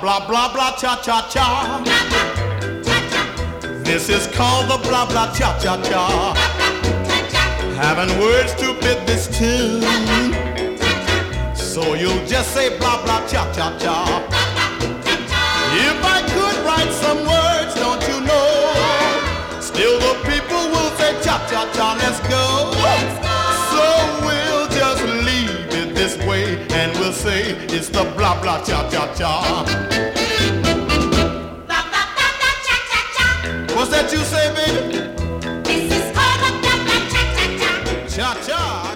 blah blah blah, blah, cha cha cha. This is called the blah blah cha cha cha. Having words to fit this tune. So you'll just say blah blah cha cha cha. If I could write some words, don't you know? Still the people will say cha cha cha, let's go. So we'll just leave it this way and we'll say it's the blah blah cha cha cha. baby. This is all about cha cha cha cha cha.